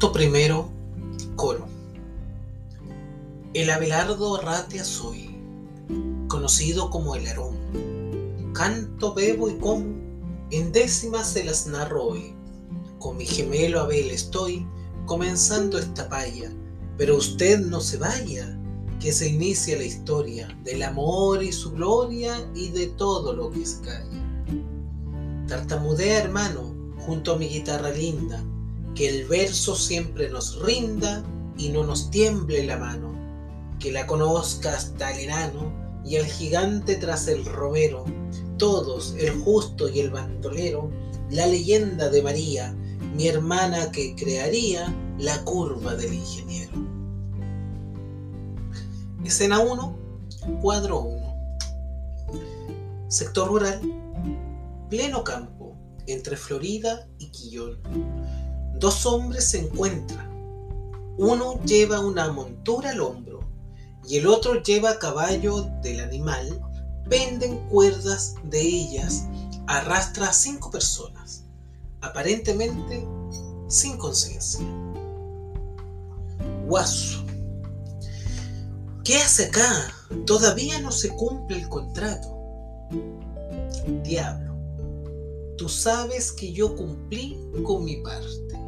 Acto primero, coro. El Abelardo Arratia soy, conocido como el Arón. Canto, bebo y como, en décimas se las narro hoy. Con mi gemelo Abel estoy comenzando esta paya, pero usted no se vaya, que se inicia la historia del amor y su gloria y de todo lo que se calla. Tartamudea, hermano, junto a mi guitarra linda, que el verso siempre nos rinda y no nos tiemble la mano, que la conozca hasta el enano y el gigante tras el romero, todos, el justo y el bandolero, la leyenda de María, mi hermana que crearía la curva del ingeniero. Escena 1, cuadro 1. Sector rural, pleno campo, entre Florida y Quillón. Dos hombres se encuentran. Uno lleva una montura al hombro y el otro lleva a caballo del animal. Penden cuerdas de ellas. Arrastra a cinco personas, aparentemente sin conciencia. Guaso. ¿Qué hace acá? Todavía no se cumple el contrato. Diablo, tú sabes que yo cumplí con mi parte.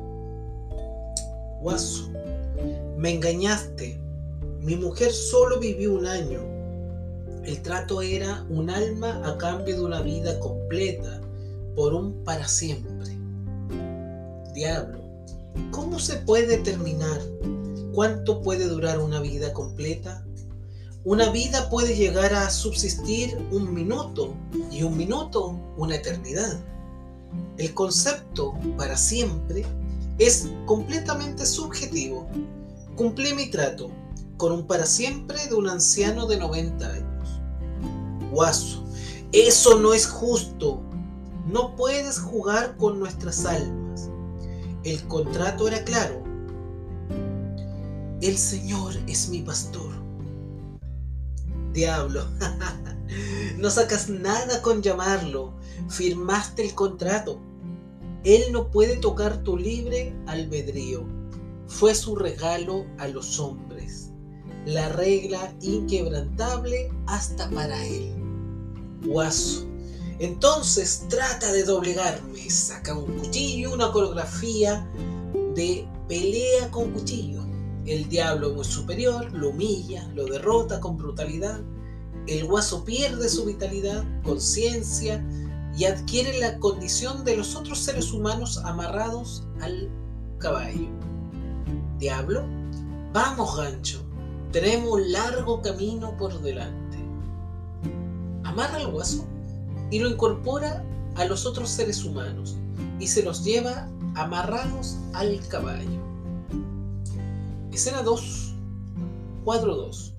Guaso, me engañaste. Mi mujer solo vivió un año. El trato era un alma a cambio de una vida completa, por un para siempre. Diablo, ¿cómo se puede terminar? ¿Cuánto puede durar una vida completa? Una vida puede llegar a subsistir un minuto y un minuto una eternidad. El concepto para siempre es completamente subjetivo. Cumplí mi trato con un para siempre de un anciano de 90 años. Guaso, eso no es justo. No puedes jugar con nuestras almas. El contrato era claro. El Señor es mi pastor. Diablo, no sacas nada con llamarlo. Firmaste el contrato. Él no puede tocar tu libre albedrío. Fue su regalo a los hombres. La regla inquebrantable hasta para él. Guaso. Entonces trata de doblegarme. Saca un cuchillo, una coreografía de pelea con cuchillo. El diablo muy superior lo humilla, lo derrota con brutalidad. El guaso pierde su vitalidad, conciencia y adquiere la condición de los otros seres humanos amarrados al caballo. Diablo, vamos gancho, tenemos largo camino por delante. Amarra al guaso y lo incorpora a los otros seres humanos y se los lleva amarrados al caballo. Escena 2, cuadro 2.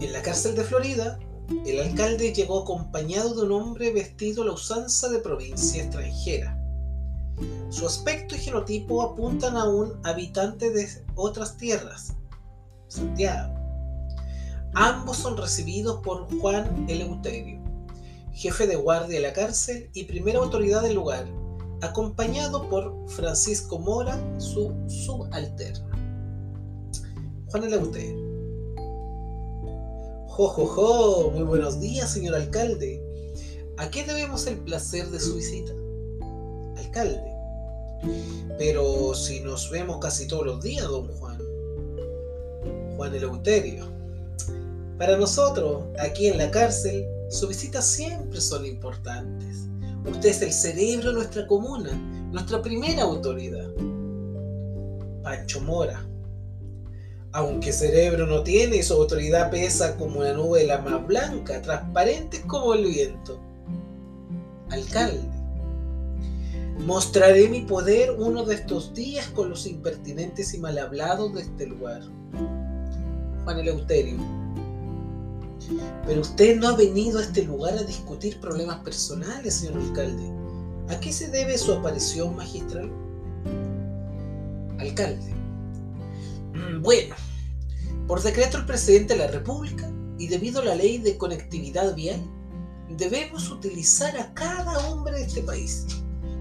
En la cárcel de Florida, el alcalde llegó acompañado de un hombre vestido a la usanza de provincia extranjera. Su aspecto y genotipo apuntan a un habitante de otras tierras, Santiago. Ambos son recibidos por Juan Eleuterio, jefe de guardia de la cárcel y primera autoridad del lugar, acompañado por Francisco Mora, su subalterno. Juan Eleuterio. Jo, jo, jo, muy buenos días, señor alcalde. ¿A qué debemos el placer de su visita? Alcalde. Pero si nos vemos casi todos los días, don Juan. Juan Eleuterio. Para nosotros, aquí en la cárcel, sus visitas siempre son importantes. Usted es el cerebro de nuestra comuna, nuestra primera autoridad. Pancho Mora. Aunque cerebro no tiene su autoridad pesa como una nube la más blanca, transparente como el viento. Alcalde. Mostraré mi poder uno de estos días con los impertinentes y mal hablados de este lugar. Juan Eleuterio. Pero usted no ha venido a este lugar a discutir problemas personales, señor alcalde. ¿A qué se debe su aparición magistral? Alcalde. Bueno, por decreto del presidente de la República y debido a la ley de conectividad vial, debemos utilizar a cada hombre de este país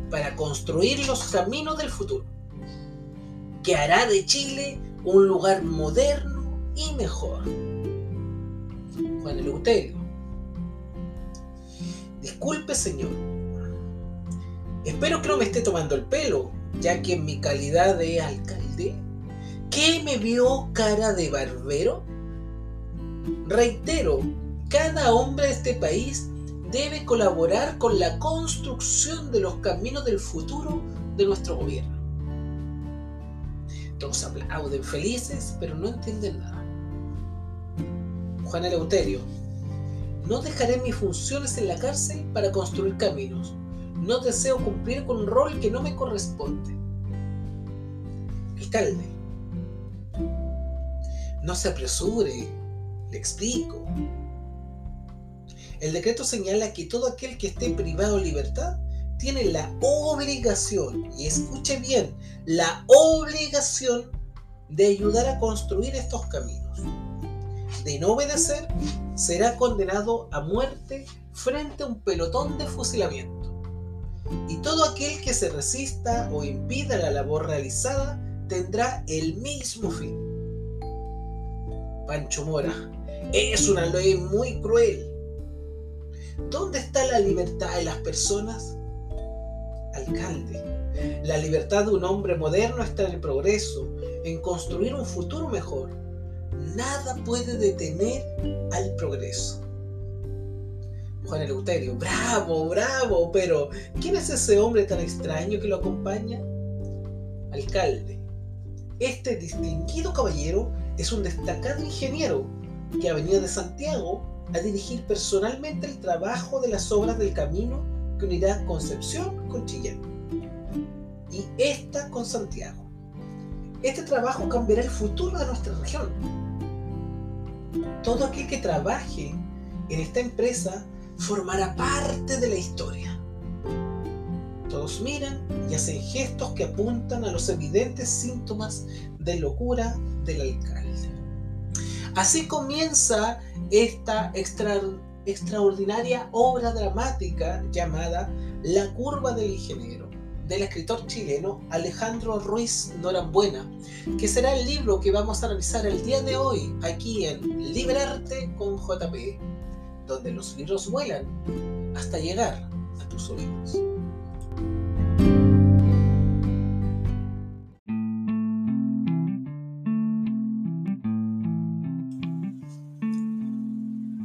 para construir los caminos del futuro. que hará de Chile un lugar moderno y mejor. Juan Eleuterio. Disculpe, señor. Espero que no me esté tomando el pelo, ya que en mi calidad de alcalde, ¿qué me vio cara de barbero? Reitero, cada hombre de este país debe colaborar con la construcción de los caminos del futuro de nuestro gobierno. Todos aplauden felices, pero no entienden nada. Juan Eleuterio, no dejaré mis funciones en la cárcel para construir caminos. No deseo cumplir con un rol que no me corresponde. Alcalde, no se apresure, le explico. El decreto señala que todo aquel que esté privado de libertad tiene la obligación, y escuche bien, la obligación de ayudar a construir estos caminos. De no obedecer, será condenado a muerte frente a un pelotón de fusilamiento. Y todo aquel que se resista o impida la labor realizada tendrá el mismo fin. Pancho Mora, es una ley muy cruel. ¿Dónde está la libertad de las personas? alcalde. La libertad de un hombre moderno está en el progreso, en construir un futuro mejor. Nada puede detener al progreso. Juan Eleuterio, bravo, bravo, pero ¿quién es ese hombre tan extraño que lo acompaña? Alcalde, este distinguido caballero es un destacado ingeniero que ha venido de Santiago a dirigir personalmente el trabajo de las obras del camino que unirá Concepción con Chillán y esta con Santiago. Este trabajo cambiará el futuro de nuestra región. Todo aquel que trabaje en esta empresa formará parte de la historia. Todos miran y hacen gestos que apuntan a los evidentes síntomas de locura del alcalde. Así comienza esta extraordinaria obra dramática llamada La curva del ingeniero, del escritor chileno Alejandro Ruiz Norambuena, que será el libro que vamos a analizar el día de hoy aquí en Liberarte con JP, donde los libros vuelan hasta llegar a tus oídos.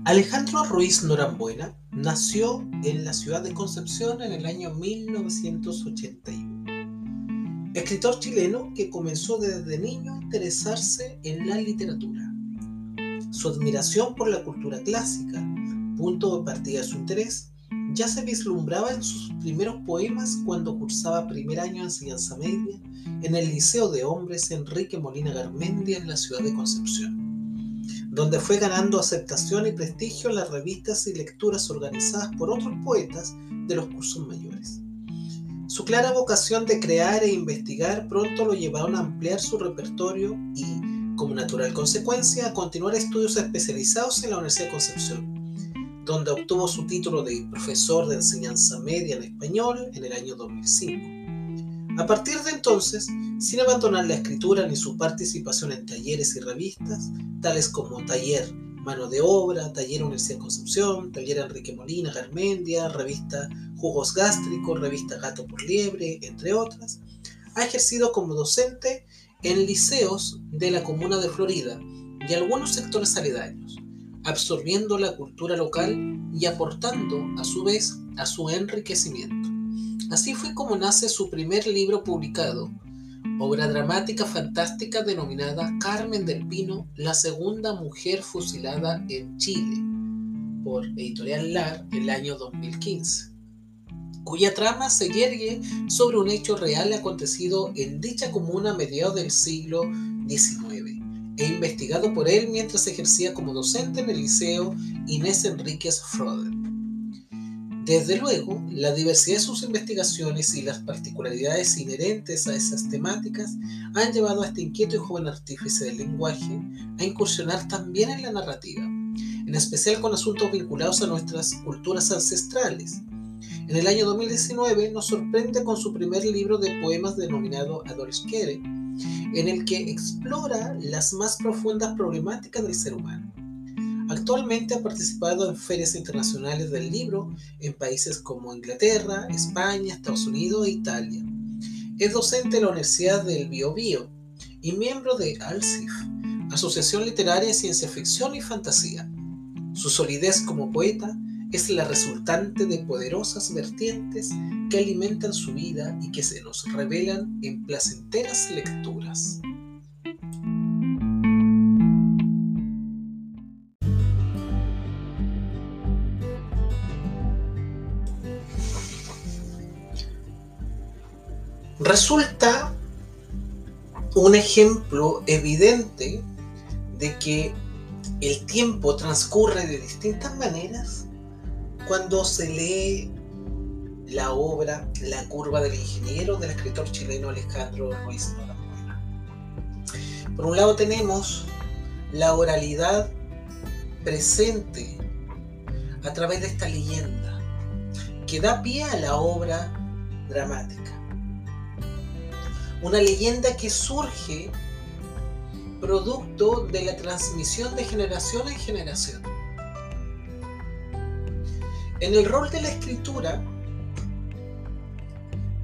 Alejandro Ruiz Norambuena nació en la ciudad de Concepción en el año 1981. Escritor chileno que comenzó desde niño a interesarse en la literatura. Su admiración por la cultura clásica, punto de partida de su interés, ya se vislumbraba en sus primeros poemas cuando cursaba primer año de enseñanza media en el Liceo de Hombres Enrique Molina Garmendia en la ciudad de Concepción donde fue ganando aceptación y prestigio en las revistas y lecturas organizadas por otros poetas de los cursos mayores. Su clara vocación de crear e investigar pronto lo llevaron a ampliar su repertorio y, como natural consecuencia, a continuar estudios especializados en la Universidad de Concepción, donde obtuvo su título de profesor de enseñanza media en español en el año 2005. A partir de entonces, sin abandonar la escritura ni su participación en talleres y revistas, tales como Taller Mano de Obra, Taller Universidad Concepción, Taller Enrique Molina, Garmendia, revista Jugos Gástricos, revista Gato por Liebre, entre otras, ha ejercido como docente en liceos de la comuna de Florida y algunos sectores aledaños, absorbiendo la cultura local y aportando a su vez a su enriquecimiento. Así fue como nace su primer libro publicado, obra dramática fantástica denominada Carmen del Pino, la segunda mujer fusilada en Chile, por Editorial LAR el año 2015, cuya trama se yergue sobre un hecho real acontecido en dicha comuna a mediados del siglo XIX e investigado por él mientras ejercía como docente en el Liceo Inés Enríquez Froder. Desde luego, la diversidad de sus investigaciones y las particularidades inherentes a esas temáticas han llevado a este inquieto y joven artífice del lenguaje a incursionar también en la narrativa, en especial con asuntos vinculados a nuestras culturas ancestrales. En el año 2019 nos sorprende con su primer libro de poemas denominado Adolescere, en el que explora las más profundas problemáticas del ser humano. Actualmente ha participado en ferias internacionales del libro en países como Inglaterra, España, Estados Unidos e Italia. Es docente de la Universidad del Biobío y miembro de ALCIF, Asociación Literaria de Ciencia Ficción y Fantasía. Su solidez como poeta es la resultante de poderosas vertientes que alimentan su vida y que se nos revelan en placenteras lecturas. Resulta un ejemplo evidente de que el tiempo transcurre de distintas maneras cuando se lee la obra La curva del ingeniero del escritor chileno Alejandro Ruiz Norambuena. Por un lado tenemos la oralidad presente a través de esta leyenda que da pie a la obra dramática. Una leyenda que surge producto de la transmisión de generación en generación. En el rol de la escritura,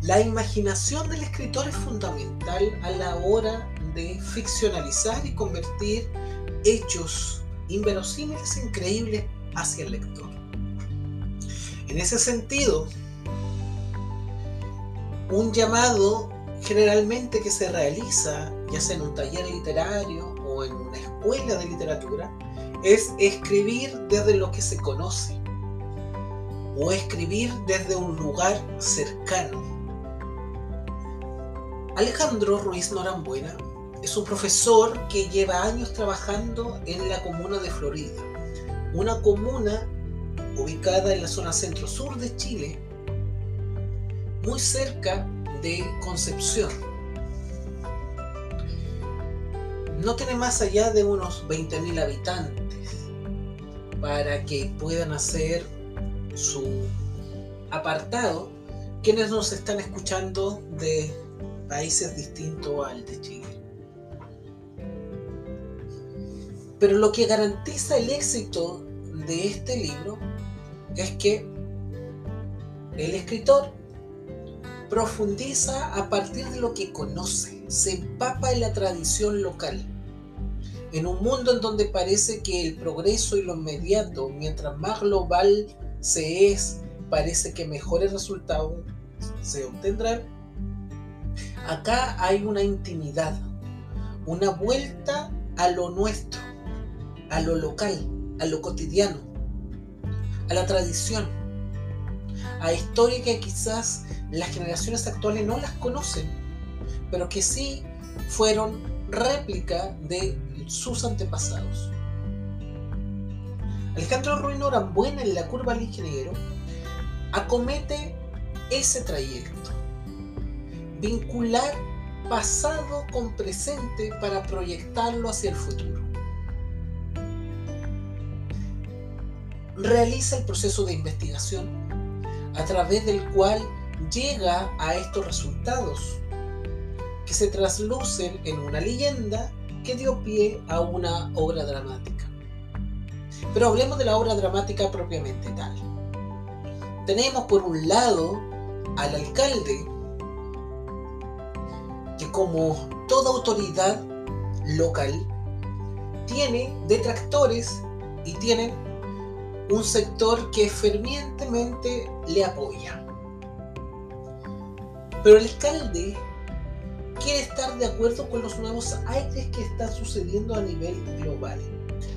la imaginación del escritor es fundamental a la hora de ficcionalizar y convertir hechos inverosímiles e increíbles hacia el lector. En ese sentido, un llamado generalmente que se realiza, ya sea en un taller literario o en una escuela de literatura, es escribir desde lo que se conoce o escribir desde un lugar cercano. Alejandro Ruiz Norambuena es un profesor que lleva años trabajando en la comuna de Florida, una comuna ubicada en la zona centro-sur de Chile, muy cerca de Concepción. No tiene más allá de unos 20.000 habitantes para que puedan hacer su apartado quienes nos están escuchando de países distintos al de Chile. Pero lo que garantiza el éxito de este libro es que el escritor profundiza a partir de lo que conoce, se empapa en la tradición local. En un mundo en donde parece que el progreso y lo inmediato, mientras más global se es, parece que mejores resultados se obtendrán, acá hay una intimidad, una vuelta a lo nuestro, a lo local, a lo cotidiano, a la tradición, a historia que quizás las generaciones actuales no las conocen, pero que sí fueron réplica de sus antepasados. Alejandro Ruino Norambuena en la curva del ingeniero acomete ese trayecto, vincular pasado con presente para proyectarlo hacia el futuro. Realiza el proceso de investigación a través del cual llega a estos resultados que se traslucen en una leyenda que dio pie a una obra dramática. Pero hablemos de la obra dramática propiamente tal. Tenemos por un lado al alcalde, que como toda autoridad local tiene detractores y tiene un sector que fervientemente le apoya. Pero el alcalde quiere estar de acuerdo con los nuevos aires que están sucediendo a nivel global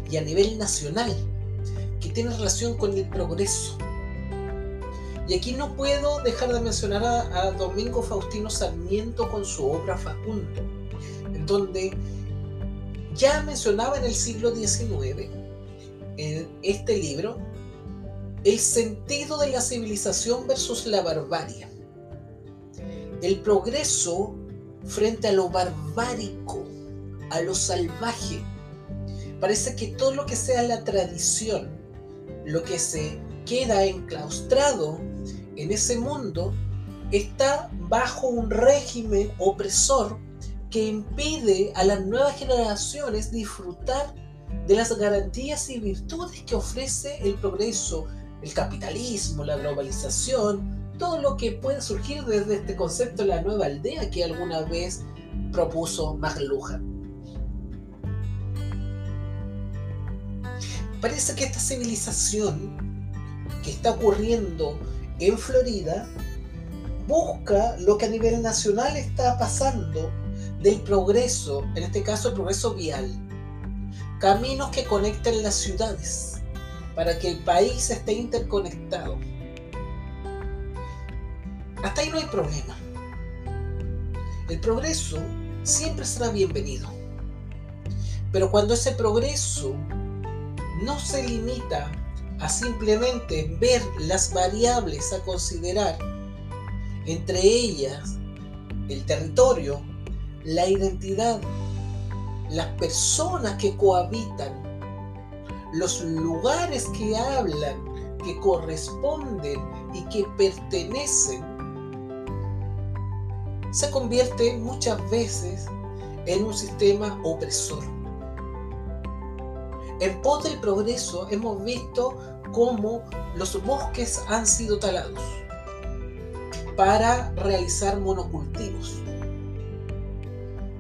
y a nivel nacional, que tiene relación con el progreso. Y aquí no puedo dejar de mencionar a, Domingo Faustino Sarmiento con su obra Facundo, en donde ya mencionaba en el siglo XIX, en este libro, el sentido de la civilización versus la barbarie el progreso frente a lo barbárico, a lo salvaje. Parece que todo lo que sea la tradición, lo que se queda enclaustrado en ese mundo, está bajo un régimen opresor que impide a las nuevas generaciones disfrutar de las garantías y virtudes que ofrece el progreso, el capitalismo, la globalización, todo lo que puede surgir desde este concepto de la nueva aldea que alguna vez propuso McLuhan. Parece que esta civilización que está ocurriendo en Florida busca lo que a nivel nacional está pasando del progreso, en este caso el progreso vial. Caminos que conecten las ciudades para que el país esté interconectado. Hasta ahí no hay problema. El progreso siempre será bienvenido. Pero cuando ese progreso no se limita a simplemente ver las variables a considerar, entre ellas el territorio, la identidad, las personas que cohabitan, los lugares que hablan, que corresponden y que pertenecen, se convierte muchas veces en un sistema opresor. En pos del progreso hemos visto cómo los bosques han sido talados para realizar monocultivos.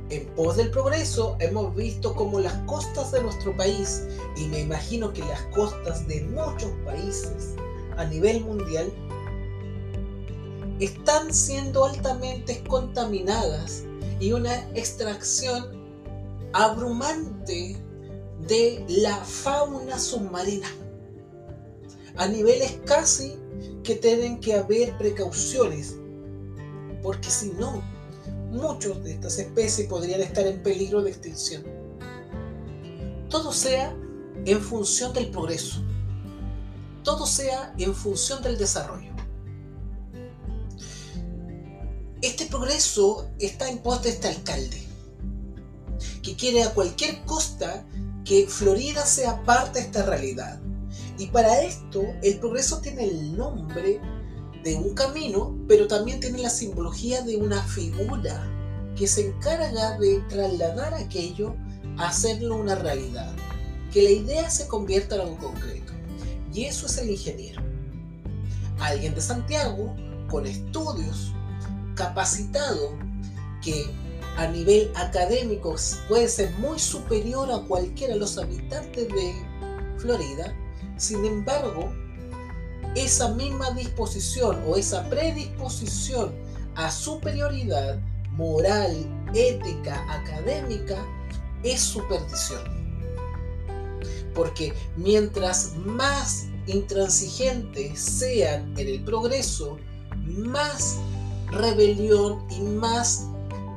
En pos del progreso hemos visto cómo las costas de nuestro país, y me imagino que las costas de muchos países a nivel mundial, están siendo altamente contaminadas y una extracción abrumante de la fauna submarina. A niveles casi que tienen que haber precauciones, porque si no, muchas de estas especies podrían estar en peligro de extinción. Todo sea en función del progreso, todo sea en función del desarrollo. Este progreso está en pos de este alcalde, que quiere a cualquier costa que Florida sea parte de esta realidad. Y para esto, el progreso tiene el nombre de un camino, pero también tiene la simbología de una figura que se encarga de trasladar aquello a hacerlo una realidad, que la idea se convierta en algo concreto. Y eso es el ingeniero. Alguien de Santiago con estudios, capacitado, que a nivel académico puede ser muy superior a cualquiera de los habitantes de Florida, sin embargo, esa misma disposición o esa predisposición a superioridad moral, ética, académica, es superstición. Porque mientras más intransigentes sean en el progreso, más rebelión y más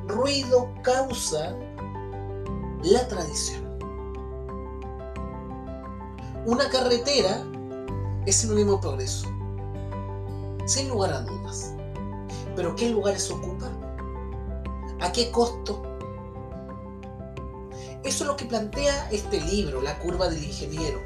ruido causa la tradición. Una carretera es sinónimo de progreso, sin lugar a dudas. Pero ¿qué lugares ocupa? ¿A qué costo? Eso es lo que plantea este libro, La curva del ingeniero,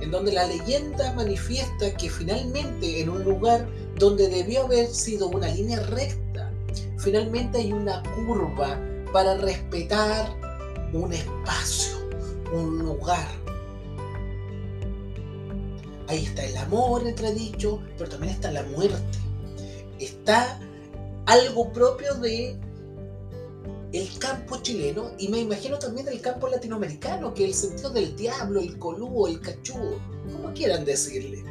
en donde la leyenda manifiesta que finalmente en un lugar donde debió haber sido una línea recta, finalmente hay una curva para respetar un espacio, un lugar. Ahí está el amor entredicho, pero también está la muerte. Está algo propio de el campo chileno y me imagino también del campo latinoamericano, que el sentido del diablo, el colúo, el cachudo, como quieran decirle,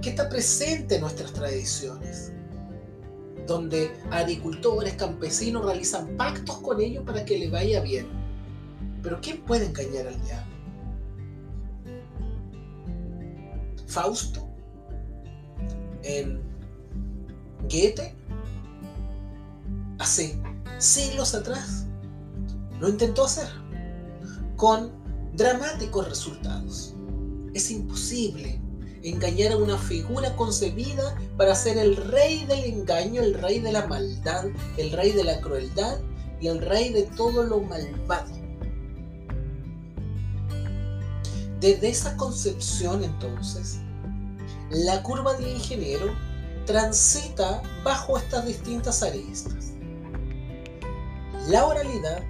que está presente en nuestras tradiciones donde agricultores, campesinos realizan pactos con ellos para que le vaya bien. Pero ¿quién puede engañar al diablo? Fausto en Goethe hace siglos atrás lo intentó hacer con dramáticos resultados. Es imposible engañar a una figura concebida para ser el rey del engaño, el rey de la maldad, el rey de la crueldad y el rey de todo lo malvado. Desde esa concepción entonces, la curva del ingeniero transita bajo estas distintas aristas. la oralidad,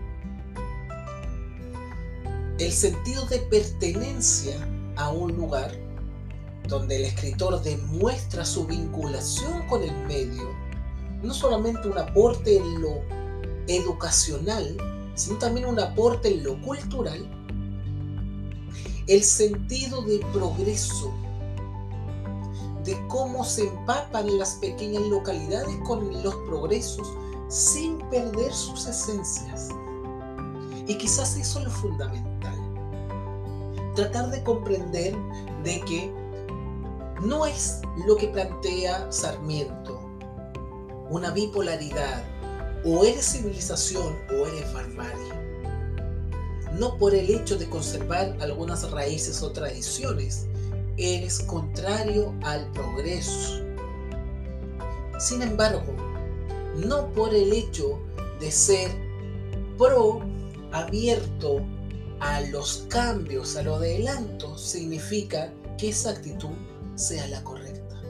el sentido de pertenencia a un lugar donde el escritor demuestra su vinculación con el medio, no solamente un aporte en lo educacional, sino también un aporte en lo cultural, el sentido de progreso, de cómo se empapan las pequeñas localidades con los progresos sin perder sus esencias. Y quizás eso es lo fundamental. Tratar de comprender de que no es lo que plantea Sarmiento, una bipolaridad, o eres civilización o eres barbarie. No por el hecho de conservar algunas raíces o tradiciones, eres contrario al progreso. Sin embargo, no por el hecho de ser pro, abierto a los cambios, a lo adelanto, significa que esa actitud sea la correcta.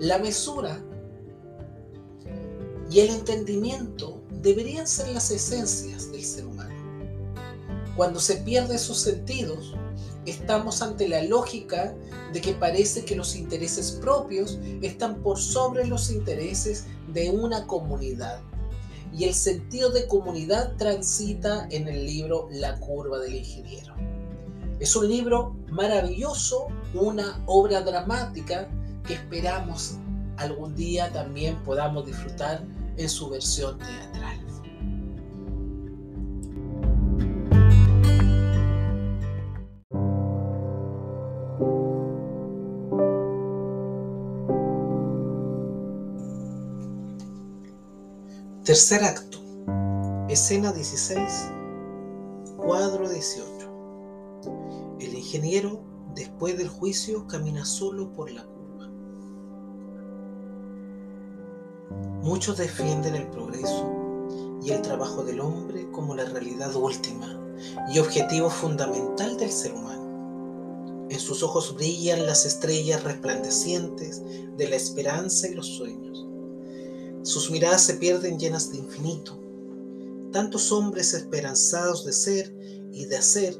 La mesura y el entendimiento deberían ser las esencias del ser humano. Cuando se pierde esos sentidos, estamos ante la lógica de que parece que los intereses propios están por sobre los intereses de una comunidad. Y el sentido de comunidad transita en el libro La curva del ingeniero. Es un libro maravilloso, una obra dramática que esperamos algún día también podamos disfrutar en su versión teatral. Tercer acto, escena 16, cuadro 18. El ingeniero, después del juicio, camina solo por la curva. Muchos defienden el progreso y el trabajo del hombre como la realidad última y objetivo fundamental del ser humano. En sus ojos brillan las estrellas resplandecientes de la esperanza y los sueños sus miradas se pierden llenas de infinito. Tantos hombres esperanzados de ser y de hacer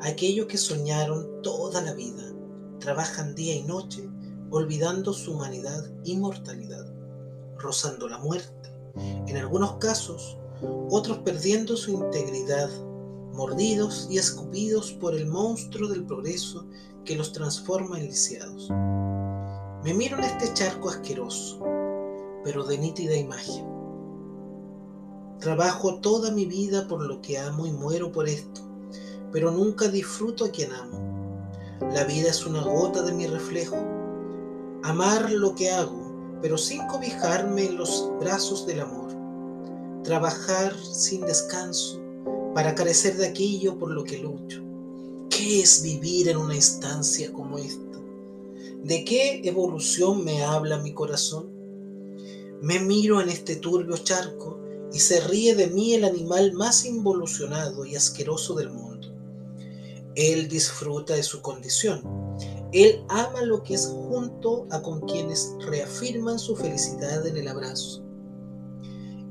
aquello que soñaron toda la vida, trabajan día y noche olvidando su humanidad y mortalidad, rozando la muerte, en algunos casos, otros perdiendo su integridad, mordidos y escupidos por el monstruo del progreso que los transforma en lisiados. Me miro en este charco asqueroso, pero de nítida imagen. Trabajo toda mi vida por lo que amo y muero por esto, pero nunca disfruto a quien amo. La vida es una gota de mi reflejo. Amar lo que hago, pero sin cobijarme en los brazos del amor. Trabajar sin descanso para carecer de aquello por lo que lucho. ¿Qué es vivir en una instancia como esta? ¿De qué evolución me habla mi corazón? Me miro en este turbio charco y se ríe de mí el animal más involucionado y asqueroso del mundo. Él disfruta de su condición. Él ama lo que es junto a con quienes reafirman su felicidad en el abrazo,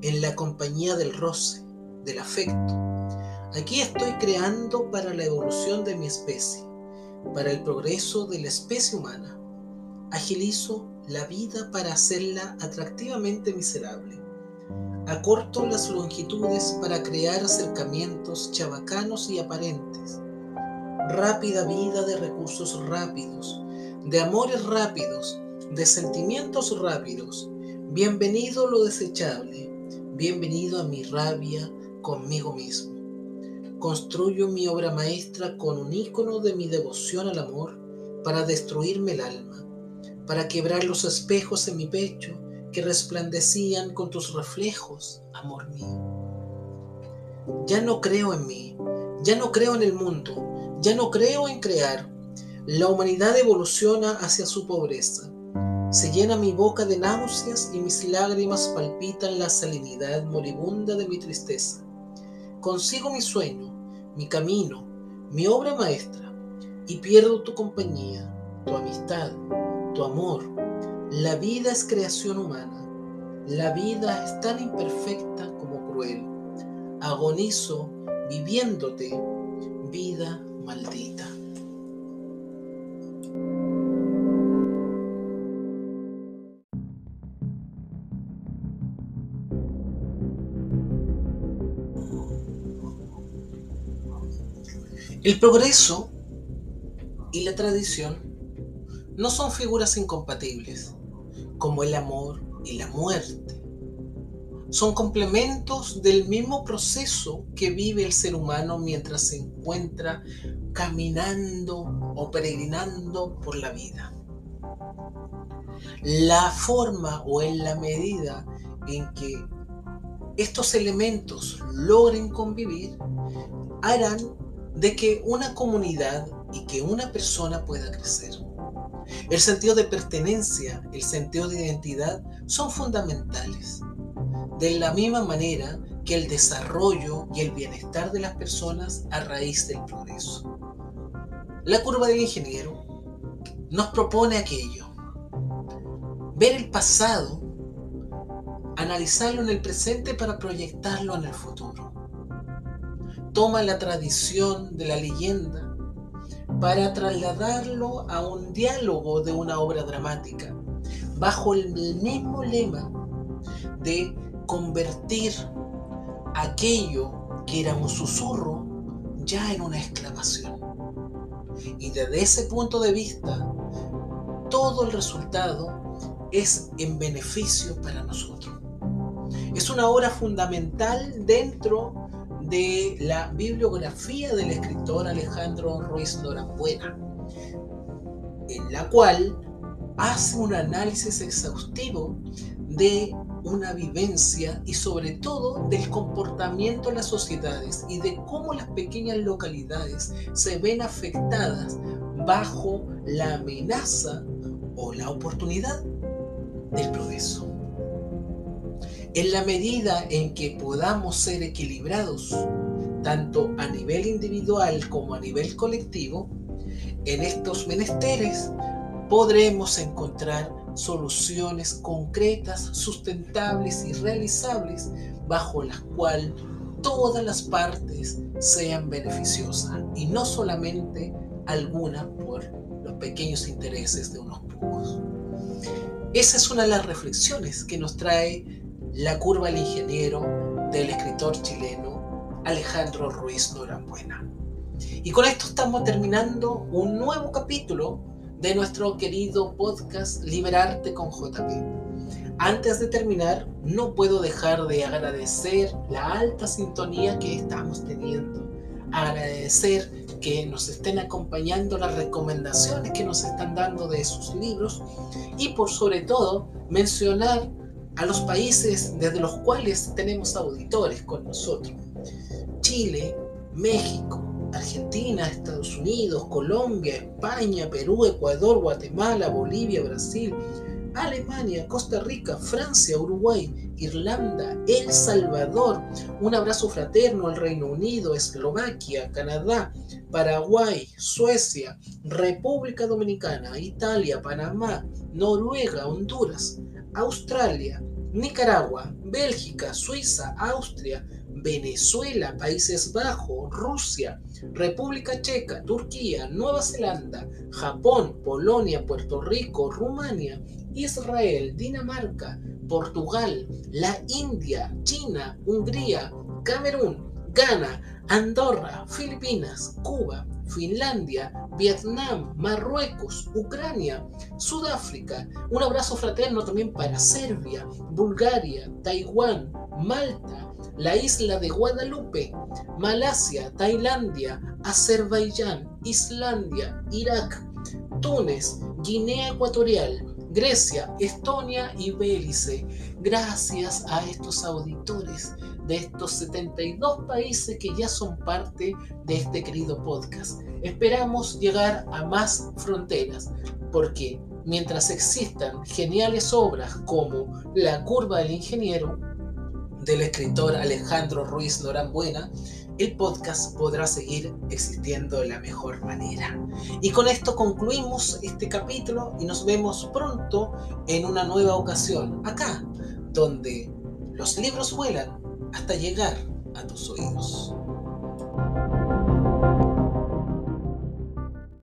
en la compañía del roce, del afecto. Aquí estoy creando para la evolución de mi especie, para el progreso de la especie humana. Agilizo la vida para hacerla atractivamente miserable. Acorto las longitudes para crear acercamientos chabacanos y aparentes. Rápida vida de recursos rápidos, de amores rápidos, de sentimientos rápidos. Bienvenido lo desechable, bienvenido a mi rabia conmigo mismo. Construyo mi obra maestra con un ícono de mi devoción al amor para destruirme el alma para quebrar los espejos en mi pecho que resplandecían con tus reflejos, amor mío. Ya no creo en mí, ya no creo en el mundo, ya no creo en crear. La humanidad evoluciona hacia su pobreza. Se llena mi boca de náuseas y mis lágrimas palpitan la salinidad moribunda de mi tristeza. Consigo mi sueño, mi camino, mi obra maestra, y pierdo tu compañía, tu amistad, tu amor. La vida es creación humana. La vida es tan imperfecta como cruel. Agonizo viviéndote vida maldita. El progreso y la tradición no son figuras incompatibles, como el amor y la muerte. Son complementos del mismo proceso que vive el ser humano mientras se encuentra caminando o peregrinando por la vida. La forma o en la medida en que estos elementos logren convivir harán de que una comunidad y que una persona pueda crecer. El sentido de pertenencia, el sentido de identidad son fundamentales. De la misma manera que el desarrollo y el bienestar de las personas a raíz del progreso. La curva del ingeniero nos propone aquello. Ver el pasado, analizarlo en el presente para proyectarlo en el futuro toma la tradición de la leyenda para trasladarlo a un diálogo de una obra dramática, bajo el mismo lema de convertir aquello que era un susurro ya en una exclamación. Y desde ese punto de vista, todo el resultado es en beneficio para nosotros. Es una obra fundamental dentro de la bibliografía del escritor Alejandro Ruiz Norambuena, en la cual hace un análisis exhaustivo de una vivencia y sobre todo del comportamiento de las sociedades y de cómo las pequeñas localidades se ven afectadas bajo la amenaza o la oportunidad del progreso. En la medida en que podamos ser equilibrados, tanto a nivel individual como a nivel colectivo, en estos menesteres podremos encontrar soluciones concretas, sustentables y realizables bajo las cuales todas las partes sean beneficiosas y no solamente algunas por los pequeños intereses de unos pocos. Esa es una de las reflexiones que nos trae la curva del ingeniero del escritor chileno Alejandro Ruiz Norambuena. Y con esto estamos terminando un nuevo capítulo de nuestro querido podcast Liberarte con JP. Antes de terminar, no puedo dejar de agradecer la alta sintonía que estamos teniendo. Agradecer que nos estén acompañando las recomendaciones que nos están dando de sus libros y por sobre todo mencionar a los países desde los cuales tenemos auditores con nosotros. Chile, México, Argentina, Estados Unidos, Colombia, España, Perú, Ecuador, Guatemala, Bolivia, Brasil, Alemania, Costa Rica, Francia, Uruguay, Irlanda, El Salvador. Un abrazo fraterno al Reino Unido, Eslovaquia, Canadá, Paraguay, Suecia, República Dominicana, Italia, Panamá, Noruega, Honduras, Australia, Nicaragua, Bélgica, Suiza, Austria, Venezuela, Países Bajos, Rusia, República Checa, Turquía, Nueva Zelanda, Japón, Polonia, Puerto Rico, Rumania, Israel, Dinamarca, Portugal, la India, China, Hungría, Camerún, Ghana, Andorra, Filipinas, Cuba, Finlandia, Vietnam, Marruecos, Ucrania, Sudáfrica. Un abrazo fraterno también para Serbia, Bulgaria, Taiwán, Malta, la isla de Guadalupe, Malasia, Tailandia, Azerbaiyán, Islandia, Irak, Túnez, Guinea Ecuatorial, Grecia, Estonia y Belice. Gracias a estos auditores de estos 72 países que ya son parte de este querido podcast. Esperamos llegar a más fronteras, porque mientras existan geniales obras como La curva del ingeniero, del escritor Alejandro Ruiz Norambuena, el podcast podrá seguir existiendo de la mejor manera. Y con esto concluimos este capítulo y nos vemos pronto en una nueva ocasión, acá, donde los libros vuelan hasta llegar a tus oídos.